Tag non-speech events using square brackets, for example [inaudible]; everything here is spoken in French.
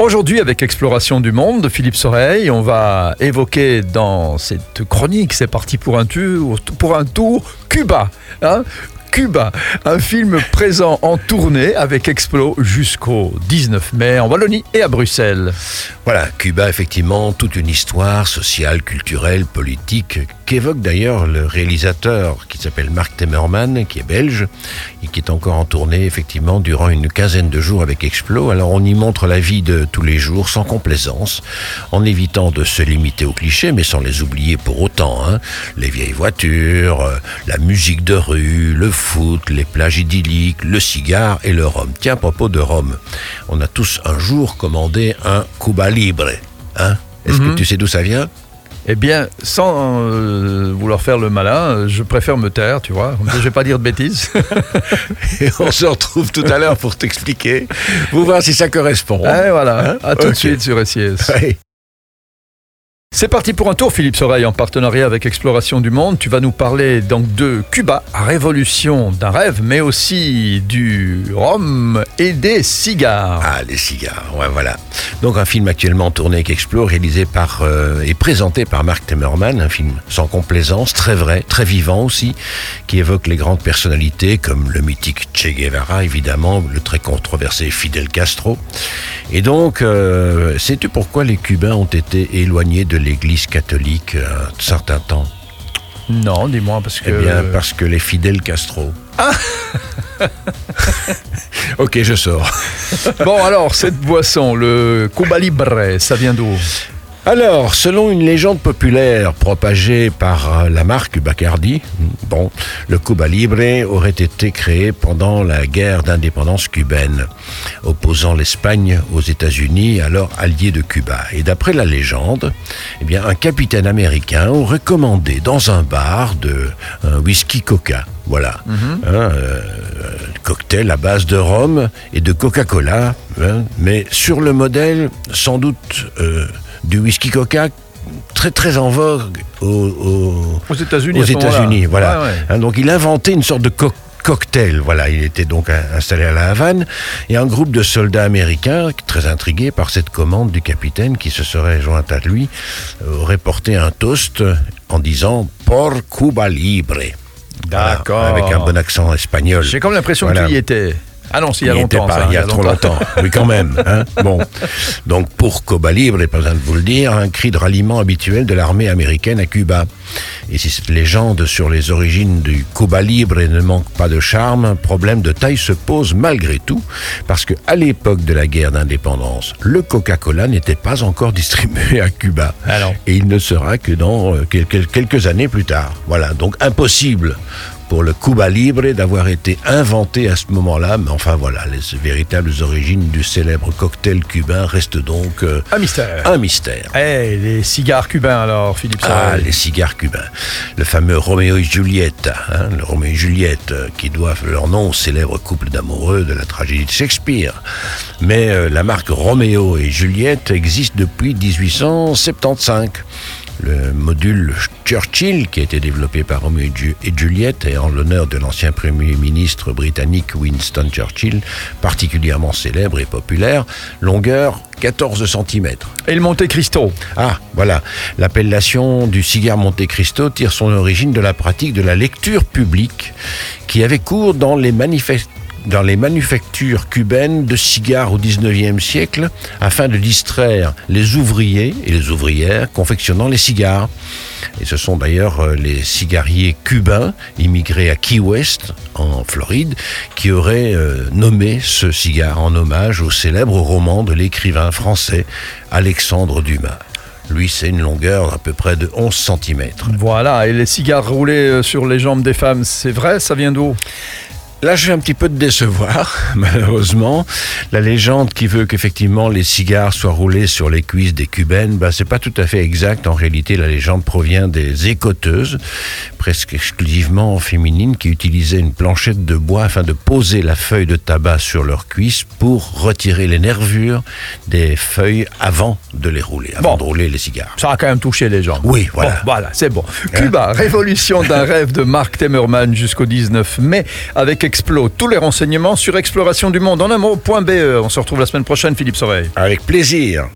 Aujourd'hui, avec Exploration du Monde de Philippe Soreille, on va évoquer dans cette chronique, c'est parti pour un tour, Cuba. Hein Cuba, un film présent en tournée avec Explo jusqu'au 19 mai en Wallonie et à Bruxelles. Voilà, Cuba, effectivement, toute une histoire sociale, culturelle, politique, qu'évoque d'ailleurs le réalisateur qui s'appelle Mark Temmerman, qui est belge, et qui est encore en tournée, effectivement, durant une quinzaine de jours avec Explo. Alors on y montre la vie de tous les jours, sans complaisance, en évitant de se limiter aux clichés, mais sans les oublier pour autant. Hein. Les vieilles voitures, euh, la musique de rue, le foot, les plages idylliques, le cigare et le rhum. Tiens, à propos de rhum, on a tous un jour commandé un Cuba Libre. Hein? Est-ce que Mhm. tu sais d'où ça vient? Eh bien, sans euh, vouloir faire le malin, je préfère me taire, tu vois. Je vais pas dire de bêtises. [laughs] Et on se retrouve tout à l'heure pour t'expliquer. Vous voir si ça correspond. Et voilà, Hein? À tout de suite sur SIS. Ouais. C'est parti pour un tour, Philippe Soreille, en partenariat avec Exploration du Monde. Tu vas nous parler donc de Cuba, révolution d'un rêve, mais aussi du rhum et des cigares. Ah, les cigares, ouais, voilà. Donc un film actuellement tourné avec Explo, réalisé par euh, et présenté par Mark Temmerman, un film sans complaisance, très vrai, très vivant aussi, qui évoque les grandes personnalités comme le mythique Che Guevara, évidemment, le très controversé Fidel Castro. Et donc, euh, sais-tu pourquoi les Cubains ont été éloignés de l'Église catholique euh, un certain temps Non, dis-moi, parce que... Eh bien, parce que les Fidel Castro. [laughs] ok, je sors. Bon, alors, cette boisson, le Cuba Libre, ça vient d'où? Alors, selon une légende populaire propagée par euh, la marque Bacardi, bon, le Cuba Libre aurait été créé pendant la guerre d'indépendance cubaine, opposant l'Espagne aux États-Unis, alors alliés de Cuba. Et d'après la légende, eh bien, un capitaine américain aurait commandé dans un bar de un whisky Coca. Voilà, Hein, euh, cocktail à base de rhum et de Coca-Cola, hein, mais sur le modèle sans doute euh, du whisky Coca très très en vogue au- au- Aux États-Unis. aux. États-Unis. Voilà. Ouais, ouais. Hein, donc il inventait une sorte de co- cocktail. Voilà, il était donc in- installé à la Havane et un groupe de soldats américains, très intrigués par cette commande du capitaine qui se serait joint à lui, euh, aurait porté un toast en disant Por Cuba Libre. Voilà, D'accord. avec un bon accent espagnol. J'ai comme l'impression Voilà. que tu y étais. Ah non, c'est il y a Il longtemps. pas, ça, il y a trop longtemps. Oui, quand même. hein. [laughs] Bon. Donc, pour Cuba Libre, pas besoin de vous le dire, un cri de ralliement habituel de l'armée américaine à Cuba. Et si cette légende sur les origines du Cuba Libre ne manque pas de charme, un problème de taille se pose malgré tout, parce que à l'époque de la guerre d'indépendance, le Coca-Cola n'était pas encore distribué à Cuba. Ah. Et il ne sera que dans euh, quelques années plus tard. Voilà, donc impossible pour le Cuba Libre d'avoir été inventé à ce moment-là, mais enfin voilà, les véritables origines du célèbre cocktail cubain restent donc euh, Un mystère. un mystère. Eh, les cigares cubains alors, Philippe Ah, les cigares cubains. Le fameux Roméo et Juliette, hein, le Roméo et Juliette, euh, qui doivent leur nom au célèbre couple d'amoureux de la tragédie de Shakespeare. Mais euh, la marque Roméo et Juliette existe depuis 1875. Le module Churchill, qui a été développé par Roméo et Ju- et Juliette, et en l'honneur de l'ancien Premier ministre britannique Winston Churchill, particulièrement célèbre et populaire, longueur 14 cm. Et le Monte Cristo. Ah, voilà. L'appellation du cigare Monte Cristo tire son origine de la pratique de la lecture publique qui avait cours dans les manifes- dans les manufactures cubaines de cigares au 19e siècle afin de distraire les ouvriers et les ouvrières confectionnant les cigares. Et ce sont d'ailleurs euh, les cigariers cubains immigrés à Key West, en Floride, qui auraient euh, nommé ce cigare en hommage au célèbre roman de l'écrivain français Alexandre Dumas. Lui, c'est une longueur d'à peu près de 11 cm. Voilà, et les cigares roulés euh, sur les jambes des femmes, c'est vrai, ça vient d'où? Là, je vais un petit peu te décevoir, [laughs] malheureusement. La légende qui veut qu'effectivement les cigares soient roulés sur les cuisses des cubaines, bah, c'est pas tout à fait exact. En réalité, la légende provient des écoteuses, presque exclusivement féminines, qui utilisaient une planchette de bois afin de poser la feuille de tabac sur leurs cuisses pour retirer les nervures des feuilles avant de les rouler, avant Bon. de rouler les cigares. Ça a quand même touché les gens. Oui, voilà. Bon, voilà, c'est bon. Cuba, révolution d'un rêve de Mark Temmerman jusqu'au 19 mai avec Explo. Tous les renseignements sur exploration du monde en un mot.be. On se retrouve la semaine prochaine, Philippe Soreille. Avec plaisir.